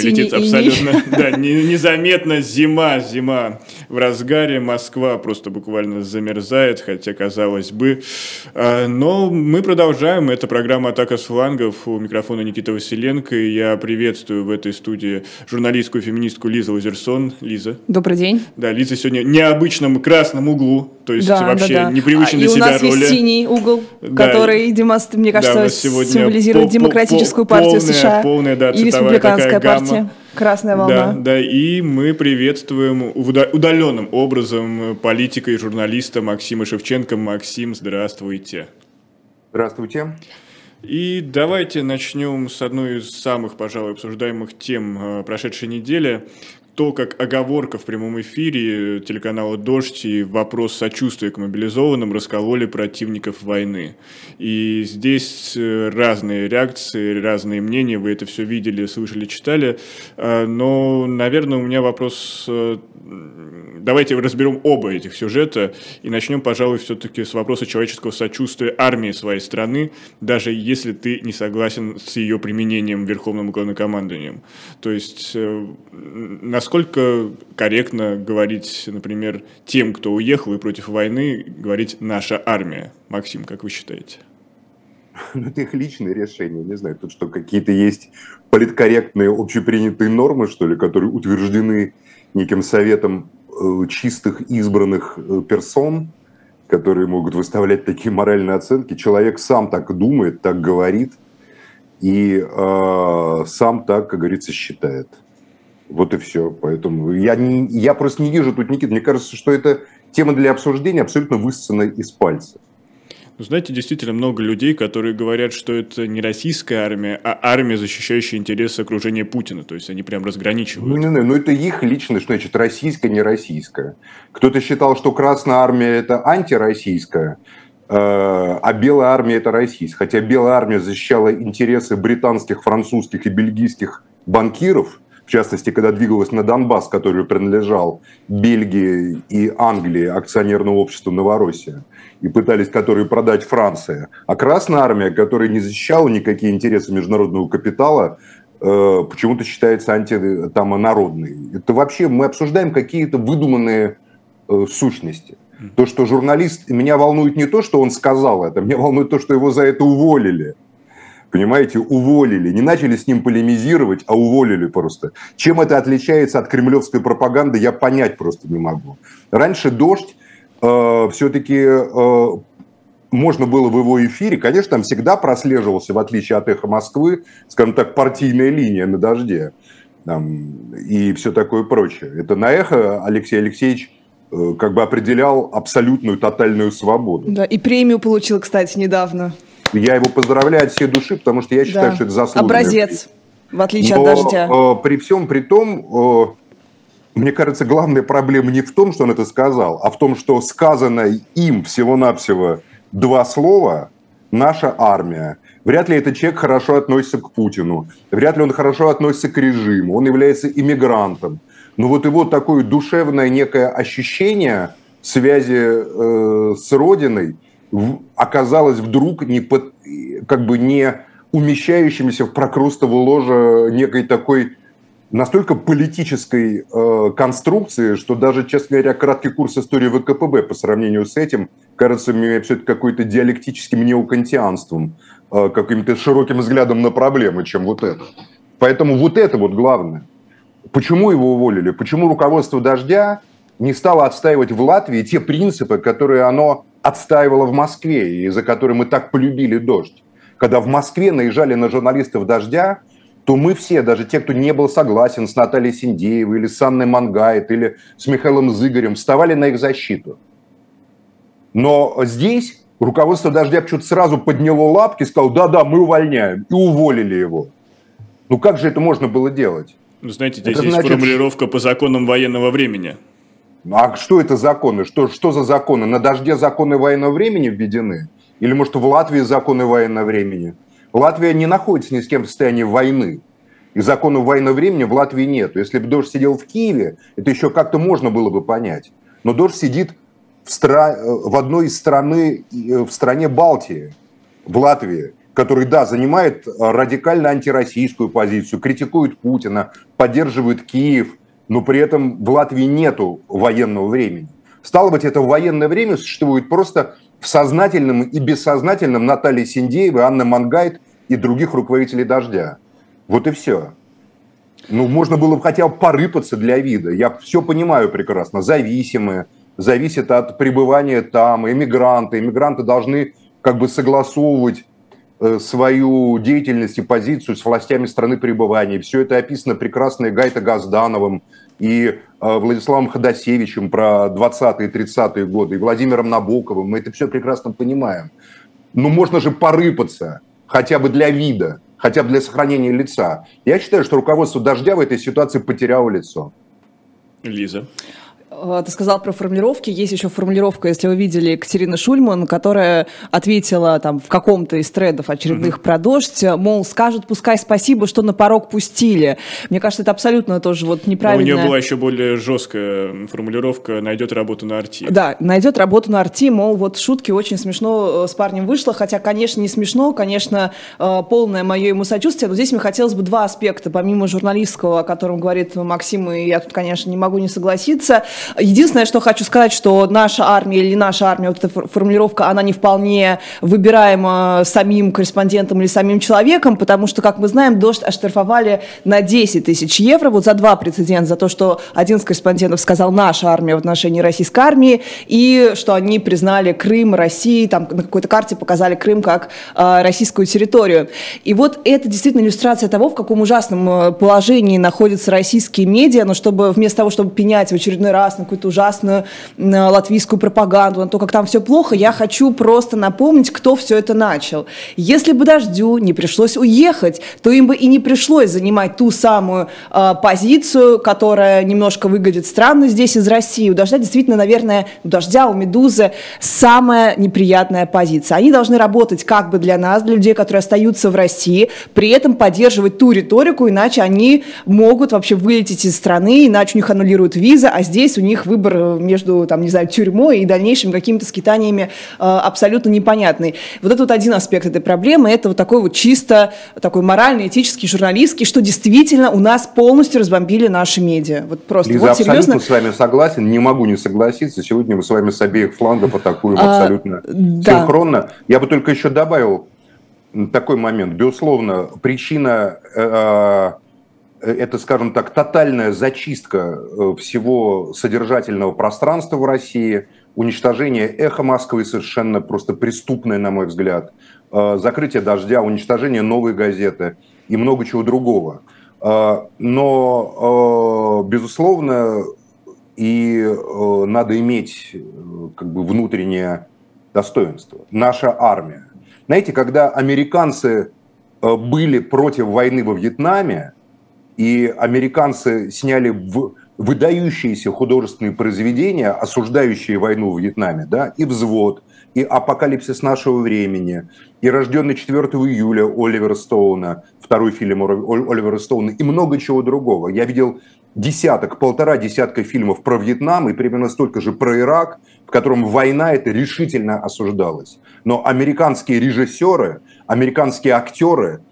летит абсолютно да, незаметно. Зима, зима в разгаре. Москва просто буквально замерзает, хотя казалось бы. А, но мы продолжаем. Это программа «Атака с флангов». У микрофона Никита Василенко. И я приветствую в этой студии журналистскую феминистку Лизу Лазерсон. Лиза. Добрый день. Да, Лиза сегодня в необычном красном углу. То есть да, вообще да, да. непривычный а, для себя роли. И у нас есть синий угол, да. который, мне кажется, да, символизирует по, демократическую по, партию полная, США полная, да, и республиканская партия. Гамма. Красная волна. Да, да, и мы приветствуем удаленным образом политика и журналиста Максима Шевченко. Максим, здравствуйте. Здравствуйте. И давайте начнем с одной из самых, пожалуй, обсуждаемых тем э, прошедшей недели то, как оговорка в прямом эфире телеканала «Дождь» и вопрос сочувствия к мобилизованным раскололи противников войны. И здесь э, разные реакции, разные мнения, вы это все видели, слышали, читали. А, но, наверное, у меня вопрос... Э, давайте разберем оба этих сюжета и начнем, пожалуй, все-таки с вопроса человеческого сочувствия армии своей страны, даже если ты не согласен с ее применением Верховным главнокомандованием. То есть, э, на насколько корректно говорить, например, тем, кто уехал и против войны, говорить «наша армия»? Максим, как вы считаете? Ну, это их личное решение. Не знаю, тут что, какие-то есть политкорректные общепринятые нормы, что ли, которые утверждены неким советом э, чистых избранных э, персон, которые могут выставлять такие моральные оценки. Человек сам так думает, так говорит и э, сам так, как говорится, считает. Вот и все. Поэтому я, не, я просто не вижу тут, Никита, мне кажется, что это тема для обсуждения абсолютно высосанная из пальца. Ну, знаете, действительно много людей, которые говорят, что это не российская армия, а армия, защищающая интересы окружения Путина. То есть они прям разграничивают. Ну, не, не, ну это их личное, что значит российская, не российская. Кто-то считал, что Красная армия это антироссийская, э, а Белая армия это российская. Хотя Белая армия защищала интересы британских, французских и бельгийских банкиров – частности, когда двигалась на Донбасс, который принадлежал Бельгии и Англии, акционерному обществу Новороссия, и пытались которые продать Франции. А Красная Армия, которая не защищала никакие интересы международного капитала, э, почему-то считается анти, там, народной. Это вообще мы обсуждаем какие-то выдуманные э, сущности. То, что журналист, меня волнует не то, что он сказал это, меня волнует то, что его за это уволили понимаете, уволили. Не начали с ним полемизировать, а уволили просто. Чем это отличается от кремлевской пропаганды, я понять просто не могу. Раньше «Дождь» э, все-таки э, можно было в его эфире, конечно, там всегда прослеживался, в отличие от «Эхо Москвы», скажем так, партийная линия на «Дожде» там, и все такое прочее. Это на «Эхо» Алексей Алексеевич э, как бы определял абсолютную тотальную свободу. Да, и премию получил, кстати, недавно. Я его поздравляю от всей души, потому что я считаю, да. что это заслуженно. Образец, в отличие Но, от дождя. Э, при всем при том, э, мне кажется, главная проблема не в том, что он это сказал, а в том, что сказано им всего-навсего два слова «наша армия». Вряд ли этот человек хорошо относится к Путину, вряд ли он хорошо относится к режиму, он является иммигрантом. Но вот его такое душевное некое ощущение связи э, с Родиной – оказалось вдруг не под, как бы не умещающимся в прокрустово ложе некой такой настолько политической э, конструкции, что даже, честно говоря, краткий курс истории ВКПБ по сравнению с этим кажется мне все-таки какой-то диалектическим неокантианством, э, каким-то широким взглядом на проблемы, чем вот это. Поэтому вот это вот главное. Почему его уволили? Почему руководство «Дождя» не стало отстаивать в Латвии те принципы, которые оно отстаивала в Москве и за которые мы так полюбили «Дождь». Когда в Москве наезжали на журналистов «Дождя», то мы все, даже те, кто не был согласен с Натальей Синдеевой или с Анной Мангайт или с Михаилом Зыгорем, вставали на их защиту. Но здесь руководство «Дождя» почему-то сразу подняло лапки и сказало, да-да, мы увольняем, и уволили его. Ну как же это можно было делать? Ну, знаете, здесь это есть значит... формулировка по законам военного времени. Ну, а что это законы? Что, что за законы? На дожде законы военного времени введены? Или, может, в Латвии законы военного времени? Латвия не находится ни с кем в состоянии войны. И законов военного времени в Латвии нет. Если бы Дождь сидел в Киеве, это еще как-то можно было бы понять. Но Дождь сидит в, стра... в одной из страны, в стране Балтии, в Латвии. который, да, занимает радикально антироссийскую позицию, критикует Путина, поддерживает Киев, но при этом в Латвии нету военного времени. Стало быть, это военное время существует просто в сознательном и бессознательном Натальи Синдеевой, Анны Мангайт и других руководителей «Дождя». Вот и все. Ну, можно было бы хотя бы порыпаться для вида. Я все понимаю прекрасно. Зависимые, зависит от пребывания там, эмигранты. Эмигранты должны как бы согласовывать свою деятельность и позицию с властями страны пребывания. Все это описано прекрасно и Гайта Газдановым, и э, Владиславом Ходосевичем про 20-е, 30-е годы, и Владимиром Набоковым. Мы это все прекрасно понимаем. Но можно же порыпаться хотя бы для вида хотя бы для сохранения лица. Я считаю, что руководство «Дождя» в этой ситуации потеряло лицо. Лиза. Э, ты сказал про формулировки. Есть еще формулировка, если вы видели, Екатерина Шульман, которая ответила там в каком-то из тредов очередных угу. про дождь, мол, скажут, пускай спасибо, что на порог пустили. Мне кажется, это абсолютно тоже вот неправильно. у нее была еще более жесткая формулировка «найдет работу на арти». Да, найдет работу на арти, мол, вот шутки очень смешно э, с парнем вышло, хотя, конечно, не смешно, конечно, э, полное мое ему сочувствие, но здесь мне хотелось бы два аспекта, помимо журналистского, о котором говорит Максим, и я тут, конечно, не могу не согласиться, Единственное, что хочу сказать, что наша армия или наша армия, вот эта формулировка, она не вполне выбираема самим корреспондентом или самим человеком, потому что, как мы знаем, дождь оштрафовали на 10 тысяч евро, вот за два прецедента, за то, что один из корреспондентов сказал «наша армия» в отношении российской армии, и что они признали Крым России, там на какой-то карте показали Крым как э, российскую территорию. И вот это действительно иллюстрация того, в каком ужасном э, положении находятся российские медиа, но чтобы вместо того, чтобы пенять в очередной раз на какую-то ужасную латвийскую пропаганду, на то, как там все плохо, я хочу просто напомнить, кто все это начал. Если бы Дождю не пришлось уехать, то им бы и не пришлось занимать ту самую э, позицию, которая немножко выглядит странно здесь из России. У Дождя действительно, наверное, у Дождя, у Медузы самая неприятная позиция. Они должны работать как бы для нас, для людей, которые остаются в России, при этом поддерживать ту риторику, иначе они могут вообще вылететь из страны, иначе у них аннулируют визы, а здесь у них них выбор э, между, там, не знаю, тюрьмой и дальнейшими какими-то скитаниями э, абсолютно непонятный. Вот это вот один аспект этой проблемы, это вот такой вот чисто такой моральный, этический, журналистский, что действительно у нас полностью разбомбили наши медиа. Вот просто Лиза, вот серьезно. абсолютно с вами согласен, не могу не согласиться. Сегодня мы с вами с обеих флангов атакуем а, абсолютно а, синхронно. Да. Я бы только еще добавил такой момент. Безусловно, причина э, это, скажем так, тотальная зачистка э, всего содержательного пространства в России, уничтожение эхо Москвы совершенно просто преступное, на мой взгляд, э, закрытие дождя, уничтожение новой газеты и много чего другого. Э, но, безусловно, и надо иметь как бы внутреннее достоинство. Наша армия. Знаете, когда американцы были против войны во Вьетнаме, и американцы сняли в выдающиеся художественные произведения, осуждающие войну в Вьетнаме, да, и «Взвод», и «Апокалипсис нашего времени», и «Рожденный 4 июля» Оливера Стоуна, второй фильм Оливера Стоуна, и много чего другого. Я видел десяток, полтора десятка фильмов про Вьетнам и примерно столько же про Ирак, в котором война это решительно осуждалась. Но американские режиссеры, американские актеры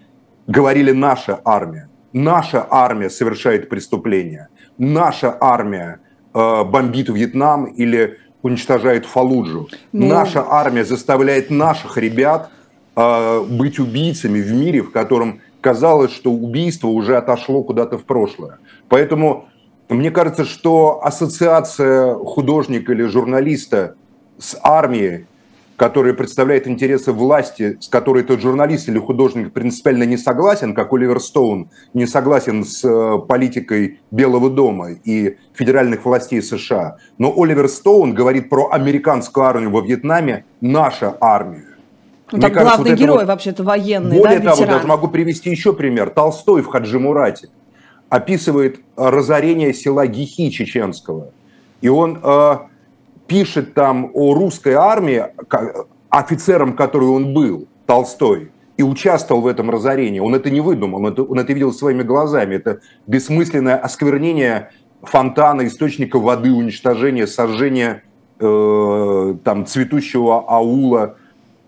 говорили «наша армия» наша армия совершает преступления, наша армия э, бомбит Вьетнам или уничтожает Фалуджу, ну... наша армия заставляет наших ребят э, быть убийцами в мире, в котором казалось, что убийство уже отошло куда-то в прошлое. Поэтому мне кажется, что ассоциация художника или журналиста с армией который представляет интересы власти, с которой тот журналист или художник принципиально не согласен, как Оливер Стоун не согласен с э, политикой Белого дома и федеральных властей США. Но Оливер Стоун говорит про американскую армию во Вьетнаме, наша армия. Ну, Мне так кажется, главный вот герой вот, вообще-то военный, Более да, того, даже могу привести еще пример. Толстой в Хаджимурате описывает разорение села Гихи чеченского. И он э, пишет там о русской армии, офицером, который он был, Толстой, и участвовал в этом разорении. Он это не выдумал, он это, он это видел своими глазами. Это бессмысленное осквернение фонтана, источника воды, уничтожение, сожжение э, там, цветущего аула.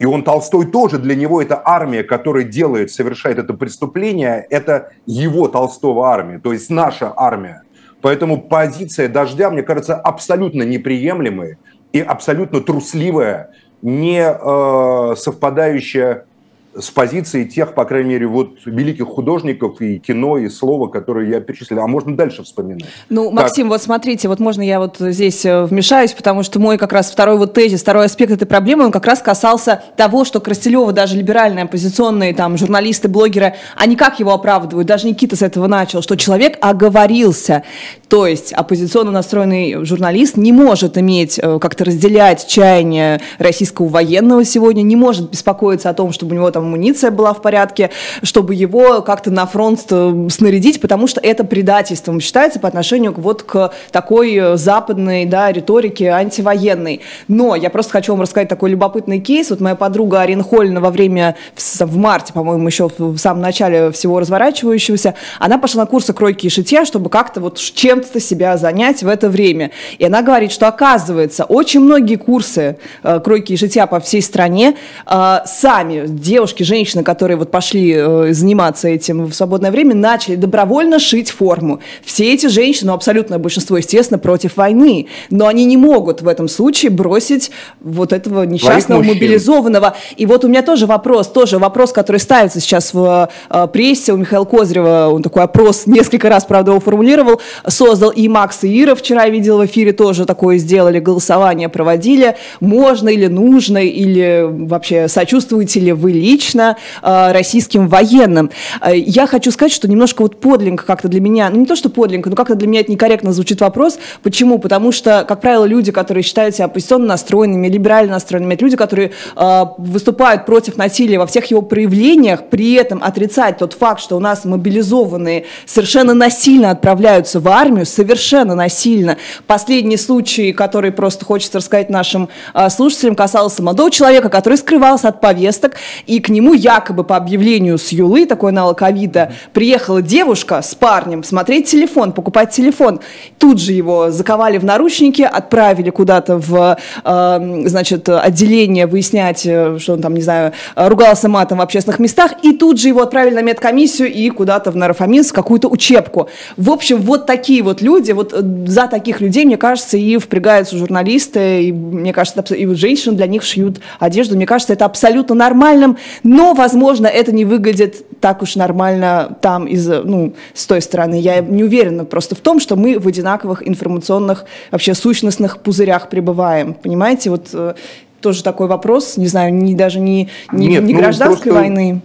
И он, Толстой, тоже для него это армия, которая делает, совершает это преступление, это его Толстого армия, то есть наша армия. Поэтому позиция дождя, мне кажется, абсолютно неприемлемая и абсолютно трусливая, не э, совпадающая с позиции тех, по крайней мере, вот великих художников и кино, и слова, которые я перечислил. А можно дальше вспоминать. Ну, Максим, так. вот смотрите, вот можно я вот здесь э, вмешаюсь, потому что мой как раз второй вот тезис, второй аспект этой проблемы, он как раз касался того, что Крастелева, даже либеральные, оппозиционные там журналисты, блогеры, они как его оправдывают, даже Никита с этого начал, что человек оговорился. То есть оппозиционно настроенный журналист не может иметь, э, как-то разделять чаяние российского военного сегодня, не может беспокоиться о том, чтобы у него там амуниция была в порядке, чтобы его как-то на фронт э, снарядить, потому что это предательством считается по отношению вот к такой э, западной да, риторике антивоенной. Но я просто хочу вам рассказать такой любопытный кейс. Вот моя подруга Арина Хольна во время, в марте, по-моему, еще в самом начале всего разворачивающегося, она пошла на курсы кройки и шитья, чтобы как-то вот чем-то себя занять в это время. И она говорит, что оказывается, очень многие курсы э, кройки и шитья по всей стране э, сами девушки девушки, женщины, которые вот пошли э, заниматься этим в свободное время, начали добровольно шить форму. Все эти женщины, ну, абсолютное большинство, естественно, против войны, но они не могут в этом случае бросить вот этого несчастного мобилизованного. И вот у меня тоже вопрос, тоже вопрос, который ставится сейчас в э, прессе. У Михаила Козырева, он такой опрос несколько раз, правда, его формулировал, создал. И Макс и Ира, вчера видел в эфире, тоже такое сделали, голосование проводили, можно или нужно, или вообще сочувствуете ли вы лично лично э, российским военным. Э, я хочу сказать, что немножко вот подлинно как-то для меня, ну не то, что подлинно, но как-то для меня это некорректно звучит вопрос. Почему? Потому что, как правило, люди, которые считают себя оппозиционно настроенными, либерально настроенными, это люди, которые э, выступают против насилия во всех его проявлениях, при этом отрицать тот факт, что у нас мобилизованные совершенно насильно отправляются в армию, совершенно насильно. Последний случай, который просто хочется рассказать нашим слушателям, касался молодого человека, который скрывался от повесток, и к нему якобы по объявлению с Юлы, такой аналог ковида, приехала девушка с парнем смотреть телефон, покупать телефон. Тут же его заковали в наручники, отправили куда-то в, э, значит, отделение выяснять, э, что он там, не знаю, ругался матом в общественных местах, и тут же его отправили на медкомиссию и куда-то в Нарафаминск, какую-то учебку. В общем, вот такие вот люди, вот э, за таких людей, мне кажется, и впрягаются журналисты, и, мне кажется, и женщины для них шьют одежду. Мне кажется, это абсолютно нормальным, но, возможно, это не выглядит так уж нормально там, из, ну, с той стороны. Я не уверена просто в том, что мы в одинаковых информационных, вообще сущностных пузырях пребываем. Понимаете, вот э, тоже такой вопрос, не знаю, не, даже не, не, Нет, не ну, гражданской просто... войны.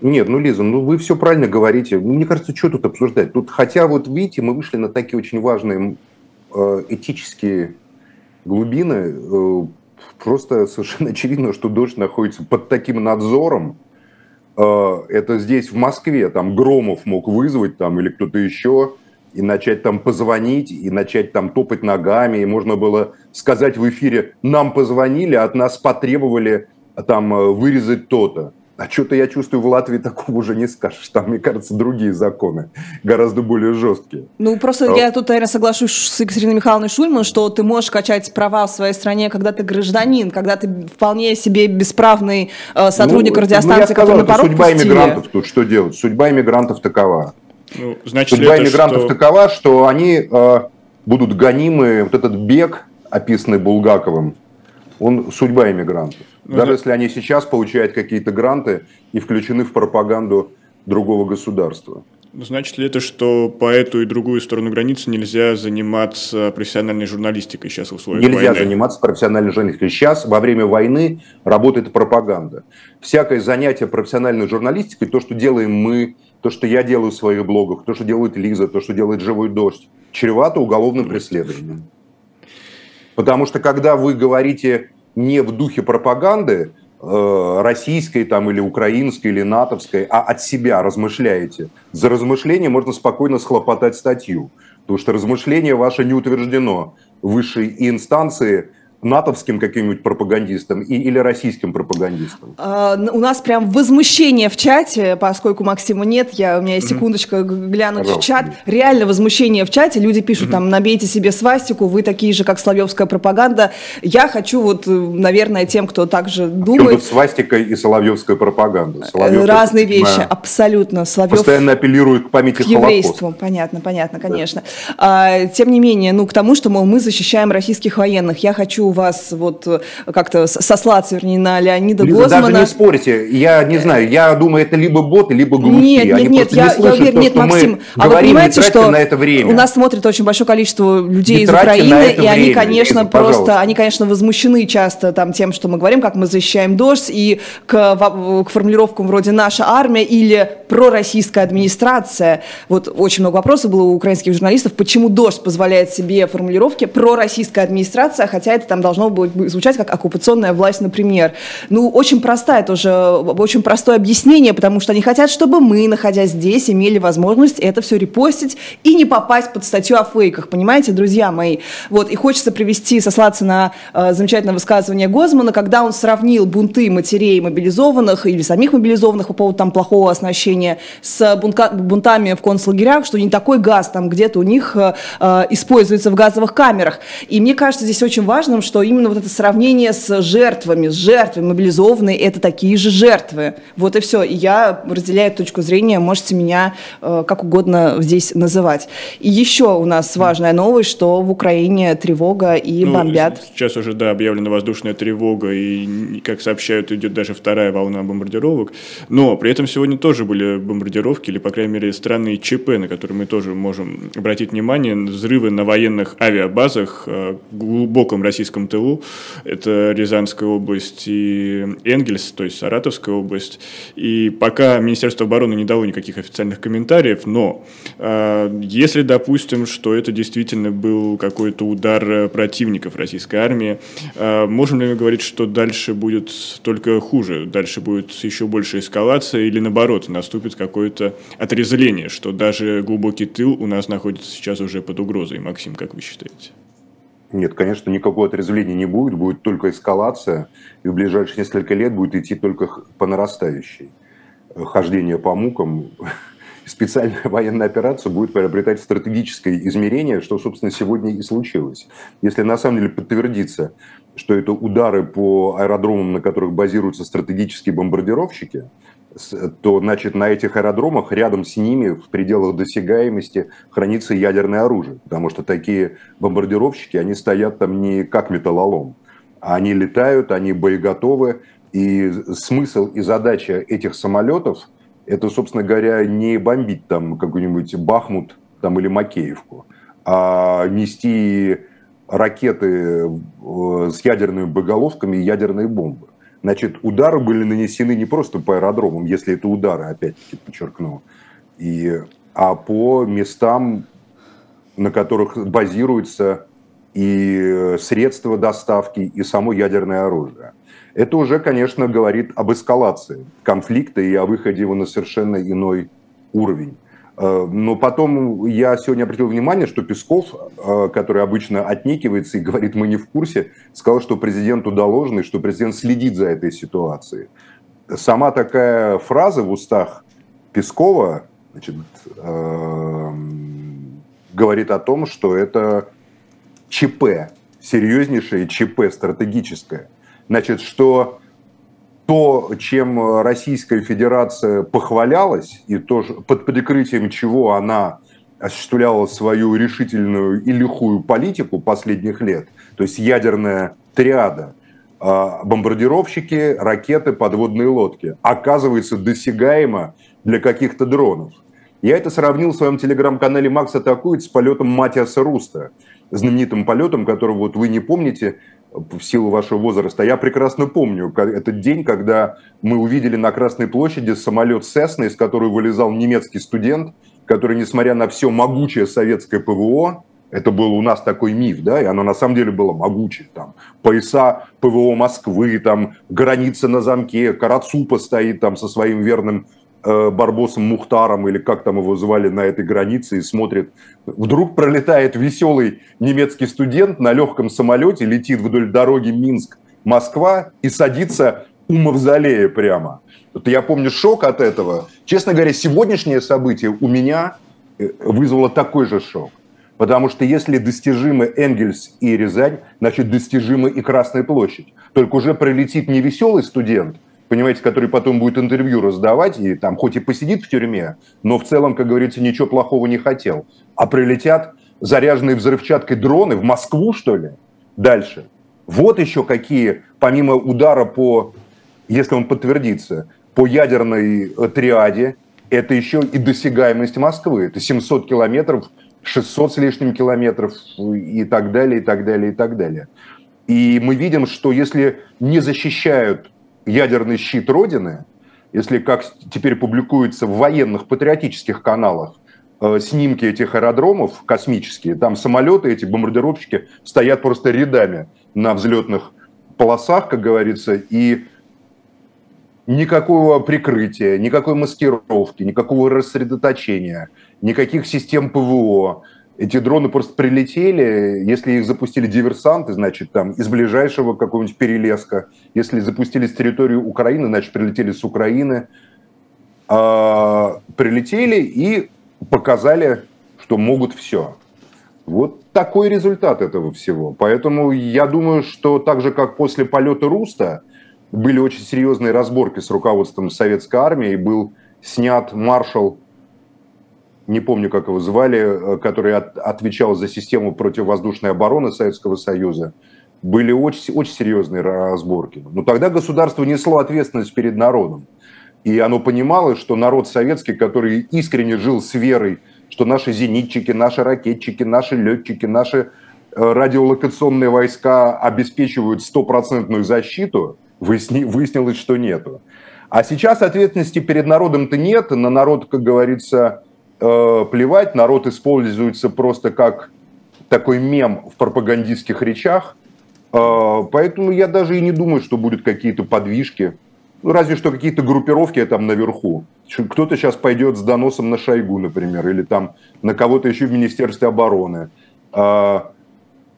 Нет, ну, Лиза, ну вы все правильно говорите. Ну, мне кажется, что тут обсуждать? Тут, хотя вот видите, мы вышли на такие очень важные э, этические глубины, э, просто совершенно очевидно, что дождь находится под таким надзором. Э, это здесь, в Москве, там Громов мог вызвать там или кто-то еще, и начать там позвонить, и начать там топать ногами, и можно было сказать в эфире, нам позвонили, от нас потребовали там э, вырезать то-то. А что-то я чувствую, в Латвии такого уже не скажешь. Там, мне кажется, другие законы, гораздо более жесткие. Ну, просто а... я тут, наверное, соглашусь с Екатериной Михайловной Шульман, что ты можешь качать права в своей стране, когда ты гражданин, когда ты вполне себе бесправный э, сотрудник ну, радиостанции, ну, я сказал, который на порог судьба пустили. иммигрантов тут что делать? Судьба иммигрантов такова. Ну, значит судьба иммигрантов что... такова, что они э, будут гонимы, вот этот бег, описанный Булгаковым, он судьба иммигрантов. Ну, Даже если они сейчас получают какие-то гранты и включены в пропаганду другого государства. Ну, значит ли это, что по эту и другую сторону границы нельзя заниматься профессиональной журналистикой сейчас в условиях нельзя войны? Нельзя заниматься профессиональной журналистикой. Сейчас, во время войны, работает пропаганда. Всякое занятие профессиональной журналистикой, то, что делаем мы, то, что я делаю в своих блогах, то, что делает Лиза, то, что делает «Живой дождь», чревато уголовным преследованием. Потому что когда вы говорите не в духе пропаганды, э, российской там или украинской или натовской, а от себя размышляете. За размышление можно спокойно схлопотать статью, потому что размышление ваше не утверждено высшей инстанции натовским каким-нибудь пропагандистом и, или российским пропагандистом? А, у нас прям возмущение в чате, поскольку Максима нет, я, у меня есть секундочка глянуть Пожалуйста. в чат. Реально возмущение в чате, люди пишут там, набейте себе свастику, вы такие же, как Соловьевская пропаганда. Я хочу вот, наверное, тем, кто также а думает... свастика и Соловьевская пропаганда? Соловьев, Разные вещи, абсолютно. Соловьев... Постоянно апеллирует к памяти К еврейству, понятно, понятно, конечно. Да. А, тем не менее, ну, к тому, что, мол, мы защищаем российских военных. Я хочу вас вот э, как-то сослаться, вернее, на Леонида Лиза, Гозмана. Даже не спорьте, я не знаю, я думаю, это либо боты, либо глухие. Нет, нет, нет, я, я уверен, нет, Максим, а вы понимаете, что на это время. у нас смотрит очень большое количество людей не из Украины, и они, конечно, Лиза, просто, пожалуйста. они, конечно, возмущены часто там тем, что мы говорим, как мы защищаем дождь, и к, к формулировкам вроде «наша армия» или «пророссийская администрация». Вот очень много вопросов было у украинских журналистов, почему дождь позволяет себе формулировки «пророссийская администрация», хотя это там должно будет звучать как оккупационная власть, например. Ну, очень простая тоже, очень простое объяснение, потому что они хотят, чтобы мы, находясь здесь, имели возможность это все репостить и не попасть под статью о фейках, понимаете, друзья мои? Вот, и хочется привести, сослаться на э, замечательное высказывание Гозмана, когда он сравнил бунты матерей мобилизованных или самих мобилизованных по поводу там плохого оснащения с бунка, бунтами в концлагерях, что не такой газ там где-то у них э, э используется в газовых камерах. И мне кажется здесь очень важным, что именно вот это сравнение с жертвами, с жертвами мобилизованные, это такие же жертвы. Вот и все. И я разделяю точку зрения, можете меня э, как угодно здесь называть. И еще у нас важная новость, что в Украине тревога и ну, бомбят. Сейчас уже, да, объявлена воздушная тревога, и, как сообщают, идет даже вторая волна бомбардировок. Но при этом сегодня тоже были бомбардировки, или, по крайней мере, странные ЧП, на которые мы тоже можем обратить внимание. Взрывы на военных авиабазах э, в глубоком российском тылу. Это Рязанская область и Энгельс, то есть Саратовская область. И пока Министерство обороны не дало никаких официальных комментариев, но э, если допустим, что это действительно был какой-то удар противников российской армии, э, можем ли мы говорить, что дальше будет только хуже, дальше будет еще больше эскалация или наоборот наступит какое-то отрезление, что даже глубокий тыл у нас находится сейчас уже под угрозой. Максим, как вы считаете? Нет, конечно, никакого отрезвления не будет, будет только эскалация, и в ближайшие несколько лет будет идти только по нарастающей. Хождение по мукам, специальная военная операция будет приобретать стратегическое измерение, что, собственно, сегодня и случилось. Если на самом деле подтвердится, что это удары по аэродромам, на которых базируются стратегические бомбардировщики, то, значит, на этих аэродромах рядом с ними в пределах досягаемости хранится ядерное оружие, потому что такие бомбардировщики, они стоят там не как металлолом, они летают, они боеготовы, и смысл и задача этих самолетов – это, собственно говоря, не бомбить там какой-нибудь Бахмут там, или Макеевку, а нести ракеты э, с ядерными боеголовками и ядерные бомбы. Значит, удары были нанесены не просто по аэродромам, если это удары, опять-таки подчеркну, и, а по местам, на которых базируются и средства доставки, и само ядерное оружие. Это уже, конечно, говорит об эскалации конфликта и о выходе его на совершенно иной уровень. Э, но потом я сегодня обратил внимание, что Песков, э, который обычно отнекивается и говорит, мы не в курсе, сказал, что президенту доложено, и что президент следит за этой ситуацией. Сама такая фраза в устах Пескова значит, э, говорит о том, что это ЧП, серьезнейшее ЧП стратегическое. Значит, что то, чем Российская Федерация похвалялась, и то, под прикрытием чего она осуществляла свою решительную и лихую политику последних лет, то есть ядерная триада, а, бомбардировщики, ракеты, подводные лодки, оказывается досягаемо для каких-то дронов. Я это сравнил в своем телеграм-канале «Макс атакует» с полетом Матиаса Руста, знаменитым полетом, которого вот вы не помните, в силу вашего возраста. Я прекрасно помню этот день, когда мы увидели на Красной площади самолет Сесна, из которого вылезал немецкий студент, который, несмотря на все могучее советское ПВО, это был у нас такой миф, да, и оно на самом деле было могучее. Там пояса ПВО Москвы, там граница на замке, Карацупа стоит там со своим верным Барбосом Мухтаром, или как там его звали на этой границе, и смотрит. Вдруг пролетает веселый немецкий студент на легком самолете, летит вдоль дороги Минск-Москва и садится у мавзолея прямо. Вот я помню шок от этого. Честно говоря, сегодняшнее событие у меня э, вызвало такой же шок. Потому что если достижимы Энгельс и Рязань, значит достижимы и Красная площадь. Только уже прилетит не веселый студент, понимаете, который потом будет интервью раздавать, и там хоть и посидит в тюрьме, но в целом, как говорится, ничего плохого не хотел. А прилетят заряженные взрывчаткой дроны в Москву, что ли, дальше. Вот еще какие, помимо удара по, если он подтвердится, по ядерной э, триаде, это еще и досягаемость Москвы. Это 700 километров, 600 с лишним километров и так далее, и так далее, и так далее. И мы видим, что если не защищают ядерный щит Родины, если, как теперь публикуется в военных патриотических каналах, э, снимки этих аэродромов космические, там самолеты, эти бомбардировщики стоят просто рядами на взлетных полосах, как говорится, и никакого прикрытия, никакой маскировки, никакого рассредоточения, никаких систем ПВО, эти дроны просто прилетели, если их запустили диверсанты, значит, там из ближайшего какого-нибудь перелеска, если запустили с территории Украины, значит, прилетели с Украины, а, прилетели и показали, что могут все. Вот такой результат этого всего. Поэтому я думаю, что так же, как после полета Руста, были очень серьезные разборки с руководством советской армии, был снят маршал не помню, как его звали, э, который от, отвечал за систему противовоздушной обороны Советского Союза, были очень, очень серьезные разборки. Но тогда государство несло ответственность перед народом. И оно понимало, что народ советский, который искренне жил с верой, что наши зенитчики, наши ракетчики, наши летчики, наши э, радиолокационные войска обеспечивают стопроцентную защиту, выяснилось, что нету. А сейчас ответственности перед народом-то нет, на народ, как говорится, э, плевать, народ используется просто как такой мем в пропагандистских речах, э, поэтому я даже и не думаю, что будут какие-то подвижки, ну, разве что какие-то группировки там наверху. Кто-то сейчас пойдет с доносом на Шойгу, например, или там на кого-то еще в Министерстве обороны. Э,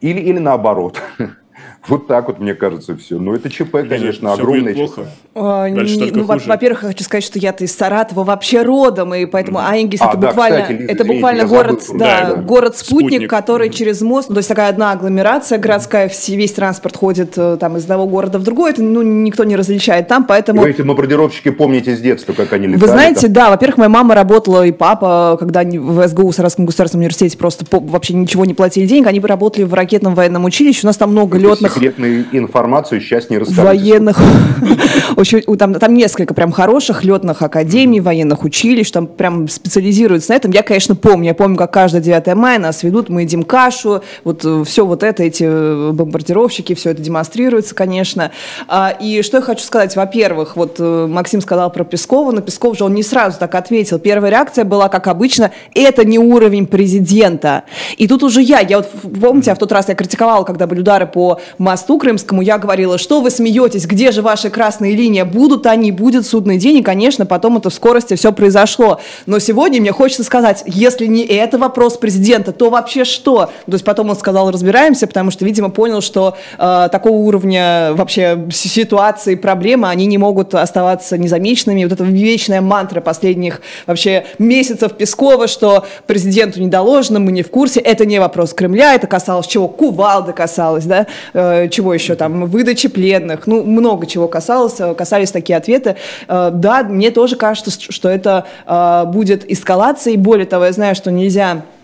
или, или наоборот. Вот так вот, мне кажется, все. Ну, это ЧП, конечно, все огромное будет плохо. А, не, ну, во-первых, хочу сказать, что я-то из Саратова вообще родом, и поэтому Аингис а, это да, буквально, кстати, Лиза, это буквально город, забыл, да, да, город-спутник, спутник. который через мост, ну, то есть такая одна агломерация городская, весь транспорт ходит э, там из одного города в другой, это ну, никто не различает там, поэтому... Вы эти бомбардировщики помните с детства, как они летали? Вы знаете, там? да, во-первых, моя мама работала, и папа, когда они в СГУ, Саратовском государственном университете, просто вообще ничего не платили денег, они работали в ракетном военном училище, у нас там много летных... Секретные информацию сейчас не расскажете. Военных. Очень, там, там несколько прям хороших летных академий, военных училищ, там прям специализируются на этом. Я, конечно, помню. Я помню, как каждое 9 мая нас ведут, мы едим кашу, вот э, все вот это, эти э, бомбардировщики, все это демонстрируется, конечно. А, и что я хочу сказать. Во-первых, вот э, Максим сказал про Пескова, но Песков же он не сразу так ответил. Первая реакция была, как обычно, это не уровень президента. И тут уже я, я вот, помните, я в тот раз я критиковала, когда были удары по мосту крымскому, я говорила, что вы смеетесь, где же ваши красные линии, будут они, будет судный день, и, конечно, потом это в скорости все произошло. Но сегодня мне хочется сказать, если не это вопрос президента, то вообще что? То есть потом он сказал, разбираемся, потому что, видимо, понял, что э, такого уровня вообще ситуации, проблемы, они не могут оставаться незамеченными. Вот эта вечная мантра последних вообще месяцев Пескова, что президенту не доложено, мы не в курсе, это не вопрос Кремля, это касалось чего? Кувалды касалось, да? Э, чего еще там? выдачи пленных, ну, много чего касалось, касались такие ответы. Э, да, мне тоже кажется, что это э, будет эскалацией. Более того, я знаю, что нельзя Э,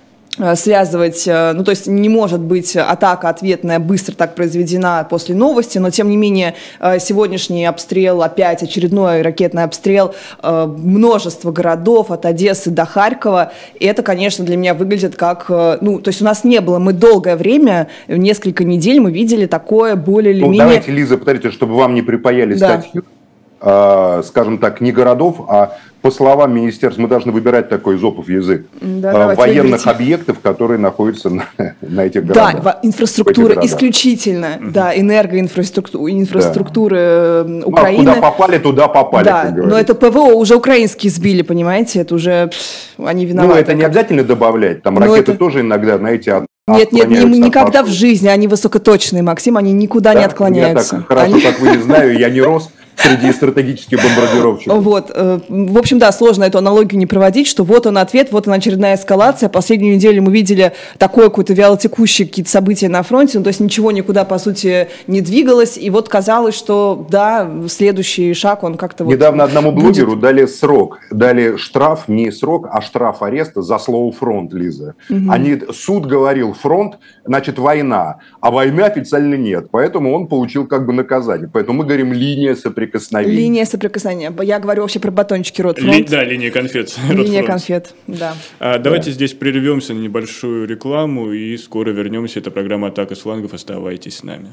связывать, э, ну то есть не может быть атака ответная быстро так произведена после новости, но тем не менее э, сегодняшний обстрел, опять очередной ракетный обстрел, множество городов от Одессы до Харькова, и это, конечно, для меня выглядит как, ну то есть у нас не было, мы долгое время, несколько недель мы видели такое более или ну, менее... Давайте, Лиза, повторите, чтобы вам не припаяли да. статью. э, скажем так, не городов, а по словам министерства, мы должны выбирать такой зопов язык, да, э, военных выберите. объектов, которые находятся на, на этих городах. Да, инфраструктура исключительно, mm-hmm. да, энергоинфраструктура инфраструктуры да. Украины. Ну, а куда попали, туда попали. Да, но это ПВО уже украинские сбили, понимаете, это уже они виноваты. Ну, это не обязательно добавлять, там но ракеты это... тоже иногда, знаете, нет, нет, не, никогда в жизни, они высокоточные, Максим, они никуда да? не отклоняются. Я так хорошо, они... как вы не знаю, я не рос среди стратегических бомбардировщиков. Вот. Э, в общем, да, сложно эту аналогию не проводить, что вот он ответ, вот он очередная эскалация. Последнюю неделю мы видели такое какое-то вялотекущее какие-то события на фронте, ну, то есть ничего никуда, по сути, не двигалось, и вот казалось, что, да, следующий шаг, он как-то вот Недавно одному блогеру будет... дали срок, дали штраф, не срок, а штраф ареста за слово «фронт», Лиза. Угу. Они, суд говорил «фронт», значит, война, а войны официально нет, поэтому он получил как бы наказание. Поэтому мы говорим «линия соприкосновения» соприкосновения. Линия соприкосновения. Я говорю вообще про батончики рот Ли, Да, линия конфет. Линия конфет, да. А, давайте да. здесь прервемся на небольшую рекламу и скоро вернемся. Это программа «Атака с флангов». Оставайтесь с нами.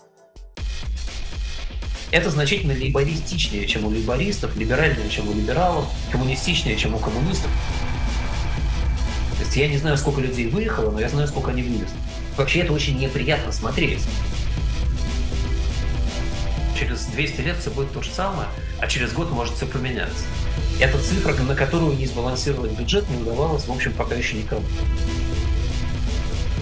это значительно лейбористичнее, чем у лейбористов, либеральнее, чем у либералов, коммунистичнее, чем у коммунистов. То есть я не знаю, сколько людей выехало, но я знаю, сколько они вывезли. Вообще это очень неприятно смотреть. Через 200 лет все будет то же самое, а через год может все поменяться. Это цифра, на которую не сбалансировать бюджет не удавалось, в общем, пока еще никому.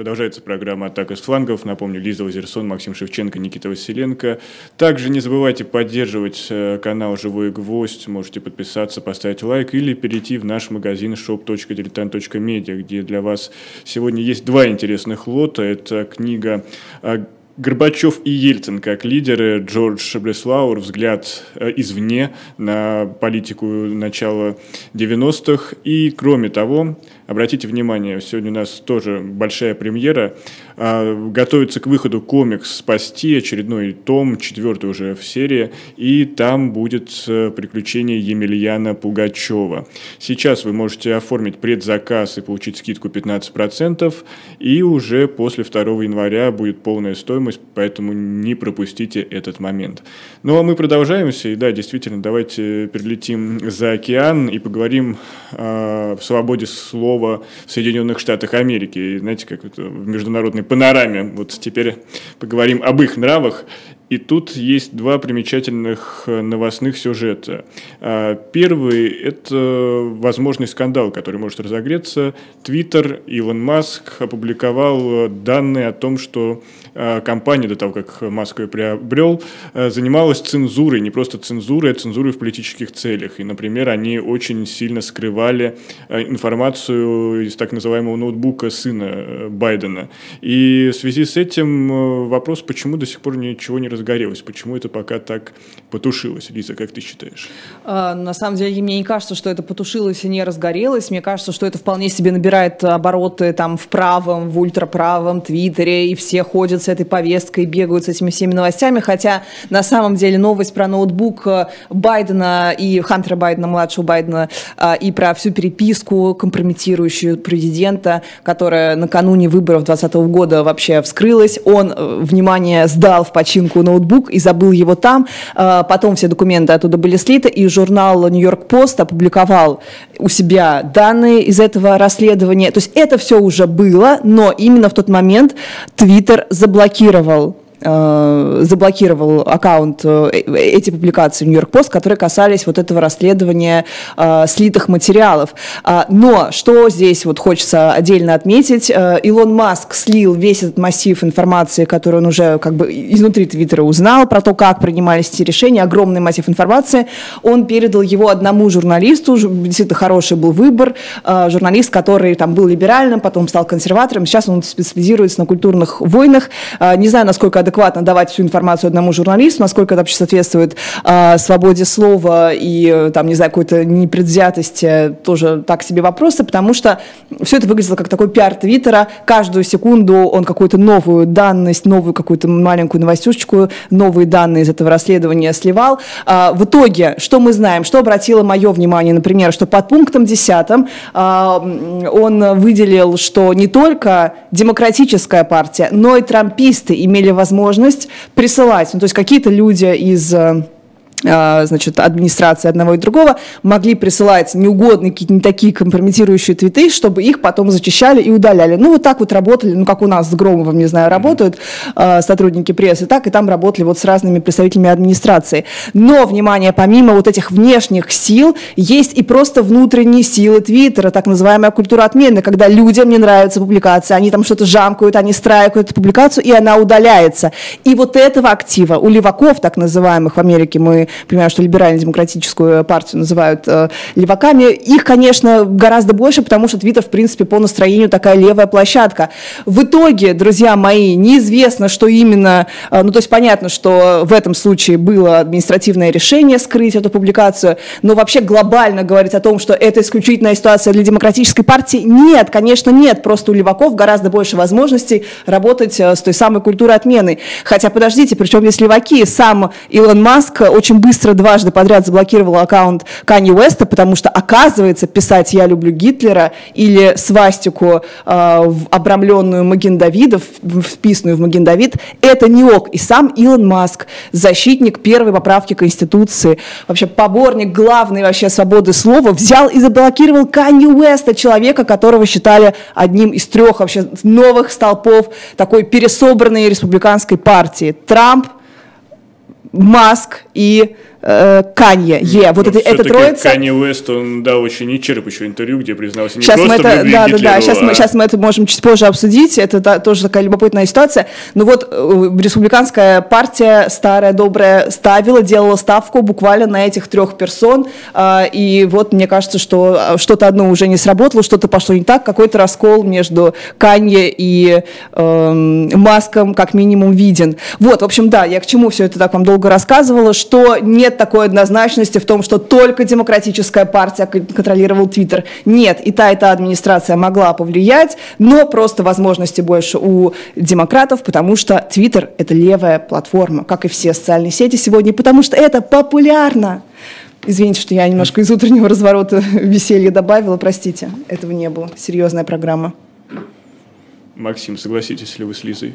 Продолжается программа «Атака с флангов». Напомню, Лиза Лазерсон, Максим Шевченко, Никита Василенко. Также не забывайте поддерживать э, канал «Живой гвоздь». Можете подписаться, поставить лайк или перейти в наш магазин shop.diletant.media, где для вас сегодня есть два интересных лота. Это книга Горбачев и Ельцин как лидеры, Джордж Бреслауэр, взгляд э, извне на политику начала 90-х. И, кроме того, Обратите внимание, сегодня у нас тоже большая премьера. А, готовится к выходу комикс «Спасти», очередной том, четвертый уже в серии, и там будет э, приключение Емельяна Пугачева. Сейчас вы можете оформить предзаказ и получить скидку 15%, и уже после 2 января будет полная стоимость, поэтому не пропустите этот момент. Ну а мы продолжаемся, и да, действительно, давайте перелетим за океан и поговорим э, в свободе слова в Соединенных Штатах Америки. И знаете, как это в международной панораме. Вот теперь поговорим об их нравах. И тут есть два примечательных э, новостных сюжета. А, первый – это возможный скандал, который может разогреться. Твиттер, Илон Маск опубликовал данные о том, что а, компания, до того, как Маск ее приобрел, э, занималась цензурой, не просто цензурой, а цензурой в политических целях. И, например, они очень сильно скрывали э, информацию из так называемого ноутбука сына Байдена. И в связи с этим вопрос, почему до сих пор ничего не разобралось разгорелось? Почему это пока так потушилось? Лиза, как ты считаешь? А, на самом деле, мне не кажется, что это потушилось и не разгорелось. Мне кажется, что это вполне себе набирает обороты там в правом, в ультраправом Твиттере, и все ходят с этой повесткой, бегают с этими всеми новостями. Хотя на самом деле новость про ноутбук э, Байдена и Хантера Байдена, младшего Байдена, э, и про всю переписку, компрометирующую президента, которая накануне выборов 2020 года вообще вскрылась. Он, э, внимание, сдал в починку ноутбук и забыл его там. А, потом все документы оттуда были слиты, и журнал «Нью-Йорк Пост» опубликовал у себя данные из этого расследования. То есть это все уже было, но именно в тот момент Твиттер заблокировал заблокировал аккаунт, э, эти публикации в Нью-Йорк Пост, которые касались вот этого расследования э, слитых материалов. А, но что здесь вот хочется отдельно отметить, э, Илон Маск слил весь этот массив информации, который он уже как бы изнутри Твиттера узнал, про то, как принимались эти решения, огромный массив информации, он передал его одному журналисту, действительно хороший был выбор, э, журналист, который там был либеральным, потом стал консерватором, сейчас он специализируется на культурных войнах. Э, не знаю, насколько адекватно давать всю информацию одному журналисту, насколько это вообще соответствует свободе слова и, там, не знаю, какой-то непредвзятости, тоже так себе вопросы, потому что все это выглядело как такой пиар Твиттера. Каждую секунду он какую-то новую данность, новую какую-то маленькую новостюшечку, новые данные из этого расследования сливал. А, в итоге, что мы знаем, что обратило мое внимание, например, что под пунктом 10 а, он выделил, что не только демократическая партия, но и трамписты имели возможность присылать, ну, то есть какие-то люди из а, значит, администрации одного и другого могли присылать неугодные какие-то не такие компрометирующие твиты, чтобы их потом зачищали и удаляли. Ну, вот так вот работали, ну, как у нас с Громовым, не знаю, работают э, сотрудники прессы, так и там работали вот с разными представителями администрации. Но, внимание, помимо вот этих внешних сил, есть и просто внутренние силы Твиттера, так называемая культура отмены, когда людям не нравится публикация, они там что-то жамкают, они страйкают эту публикацию, и она удаляется. И вот этого актива у леваков, так называемых в Америке, мы понимаю, что либерально-демократическую партию называют э, леваками, их, конечно, гораздо больше, потому что Твиттер, в принципе, по настроению такая левая площадка. В итоге, друзья мои, неизвестно, что именно, э, ну, то есть понятно, что в этом случае было административное решение скрыть эту публикацию, но вообще глобально говорить о том, что это исключительная ситуация для демократической партии, нет, конечно, нет, просто у леваков гораздо больше возможностей работать э, с той самой культурой отмены. Хотя, подождите, причем здесь леваки, сам Илон Маск очень быстро дважды подряд заблокировал аккаунт Канье Уэста, потому что, оказывается, писать «Я люблю Гитлера» или свастику, э, обрамленную Маген Давидов, вписанную в Маген Давид, это не ок. И сам Илон Маск, защитник первой поправки Конституции, вообще поборник главной вообще свободы слова, взял и заблокировал Канье Уэста, человека, которого считали одним из трех вообще новых столпов такой пересобранной республиканской партии. Трамп, Маск и Канье, Е. Вот это, это троица. Канье Уэст, он дал очень исчерпывающее интервью, где признался не сейчас просто мы это, в да, да, да, сейчас, мы, сейчас мы это можем чуть позже обсудить, это да, тоже такая любопытная ситуация. Но вот э, республиканская партия, старая, добрая, ставила, делала ставку буквально на этих трех персон, э, и вот мне кажется, что что-то одно уже не сработало, что-то пошло не так, какой-то раскол между Канье и э, Маском как минимум виден. Вот, в общем, да, я к чему все это так вам долго рассказывала, что нет такой однозначности в том, что только демократическая партия контролировала Твиттер. Нет, и та, и та администрация могла повлиять, но просто возможности больше у демократов, потому что Твиттер – это левая платформа, как и все социальные сети сегодня, потому что это популярно. Извините, что я немножко из утреннего разворота веселья добавила, простите, этого не было. Серьезная программа. Максим, согласитесь ли вы с Лизой?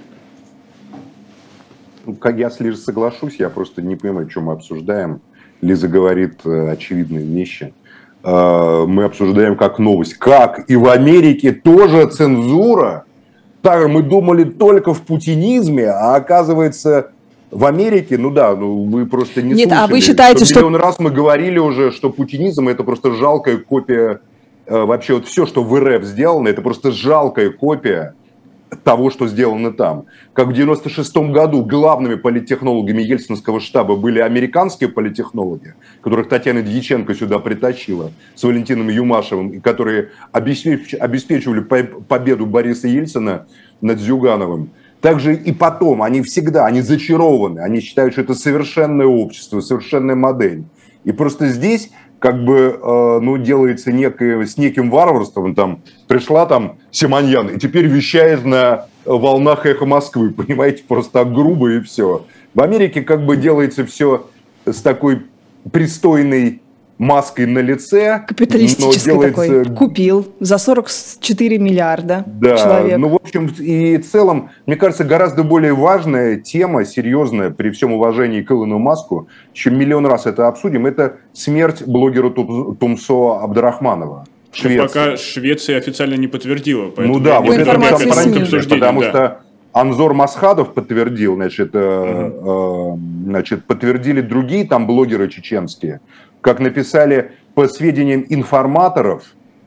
Ну, как я с Лизой соглашусь, я просто не понимаю, что мы обсуждаем. Лиза говорит э, очевидные вещи. Э, мы обсуждаем как новость. Как? И в Америке тоже цензура? Так, мы думали только в путинизме, а оказывается в Америке, ну да, ну вы просто не Нет, слушали. а вы считаете, что... Миллион раз мы говорили уже, что путинизм это просто жалкая копия, э, вообще вот все, что в РФ сделано, это просто жалкая копия того, что сделано там. Как в 96 году главными политтехнологами Ельцинского штаба были американские политтехнологи, которых Татьяна Дьяченко сюда притащила с Валентином Юмашевым, и которые обеспечивали победу Бориса Ельцина над Зюгановым. Также и потом, они всегда, они зачарованы, они считают, что это совершенное общество, совершенная модель. И просто здесь как бы, э, ну, делается некое, с неким варварством, там, пришла там Симоньян, и теперь вещает на волнах эхо Москвы, понимаете, просто грубо и все. В Америке как бы делается все с такой пристойной маской на лице. Капиталистический делается... такой. Купил за 44 миллиарда да, человек. Ну, в общем, и в целом, мне кажется, гораздо более важная тема, серьезная, при всем уважении к Илону Маску, чем миллион раз это обсудим, это смерть блогера Тумсо Абдрахманова. Швеция. Пока Швеция официально не подтвердила. Ну да, вот это обсуждение, потому да. что Анзор Масхадов подтвердил, значит, mm-hmm. значит, подтвердили другие там блогеры чеченские, как написали по сведениям информаторов,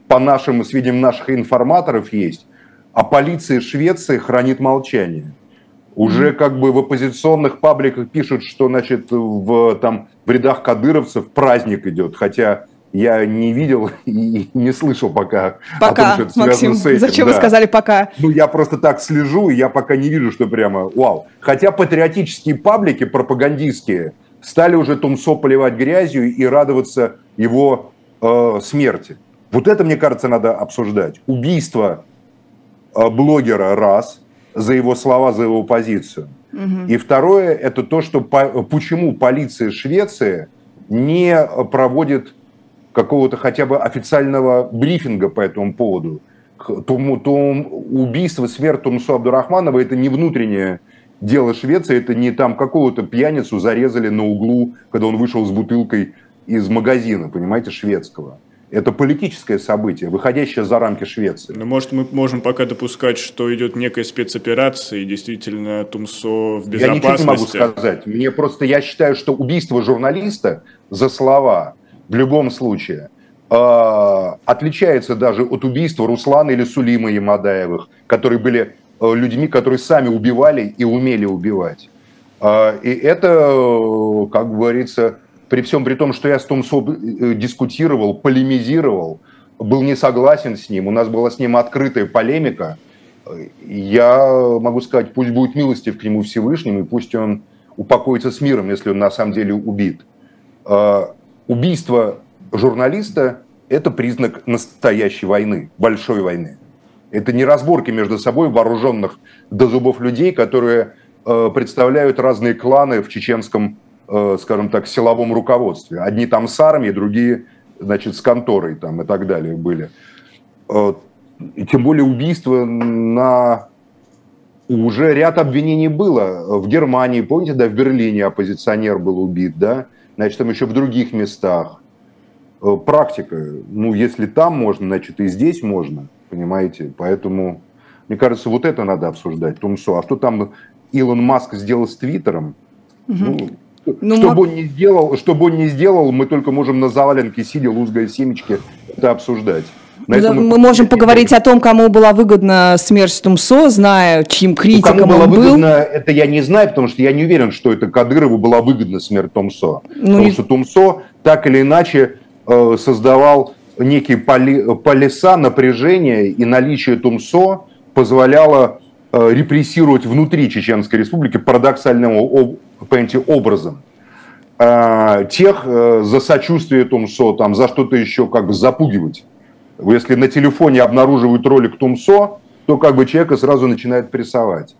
по нашим сведениям наших информаторов есть, а полиция Швеции хранит молчание. Уже как бы в оппозиционных пабликах пишут, что, значит, в, там, в рядах кадыровцев праздник идет, хотя я не видел и не слышал пока. Пока, том, что Максим, с этим. зачем да. вы сказали пока? Ну, я просто так слежу, и я пока не вижу, что прямо вау. Хотя патриотические паблики, пропагандистские, стали уже Тумсо поливать грязью и радоваться его э, смерти. Вот это, мне кажется, надо обсуждать. Убийство э, блогера раз, за его слова, за его позицию. Угу. И второе, это то, что по, почему полиция Швеции не проводит какого-то хотя бы официального брифинга по этому поводу. То, то убийство, смерть Тумсу Абдурахманова – это не внутреннее дело Швеции, это не там какого-то пьяницу зарезали на углу, когда он вышел с бутылкой из магазина, понимаете, шведского. Это политическое событие, выходящее за рамки Швеции. Но ну, может мы можем пока допускать, что идет некая спецоперация, и действительно Тумсо в безопасности? Я ничего не могу сказать. Мне просто, я считаю, что убийство журналиста за слова в любом случае э, отличается даже от убийства Руслана или Сулима Ямадаевых, которые были людьми, которые сами убивали и умели убивать. Э, и это, э, как говорится, при всем при том, что я с Томсо э, дискутировал, полемизировал, был не согласен с ним, у нас была с ним открытая полемика, я могу сказать, пусть будет милостив к нему Всевышним, и пусть он упокоится с миром, если он на самом деле убит убийство журналиста – это признак настоящей войны, большой войны. Это не разборки между собой вооруженных до зубов людей, которые э, представляют разные кланы в чеченском, э, скажем так, силовом руководстве. Одни там с армией, другие, значит, с конторой там и так далее были. Э, и тем более убийство на... Уже ряд обвинений было. В Германии, помните, да, в Берлине оппозиционер был убит, да? значит, там еще в других местах. Практика, ну, если там можно, значит, и здесь можно, понимаете? Поэтому, мне кажется, вот это надо обсуждать, Тумсо. А что там Илон Маск сделал с Твиттером? Угу. Ну, ну, чтобы, мог... он не сделал, чтобы он не сделал, мы только можем на заваленке, сидя, лузгая семечки, это обсуждать. На мы, мы можем поговорить о том, кому была выгодна смерть Тумсо, зная, чьим критиком ну, кому была он был. Выгодна, это я не знаю, потому что я не уверен, что это Кадырову была выгодна смерть Тумсо. Ну, потому и... что Тумсо так или иначе э, создавал некие поли, полиса напряжения, и наличие Тумсо позволяло э, репрессировать внутри Чеченской Республики парадоксальным об, образом э, тех э, за сочувствие Тумсо, там, за что-то еще как бы запугивать. Если на телефоне обнаруживают ролик Тумсо, то как бы человека сразу начинает прессовать.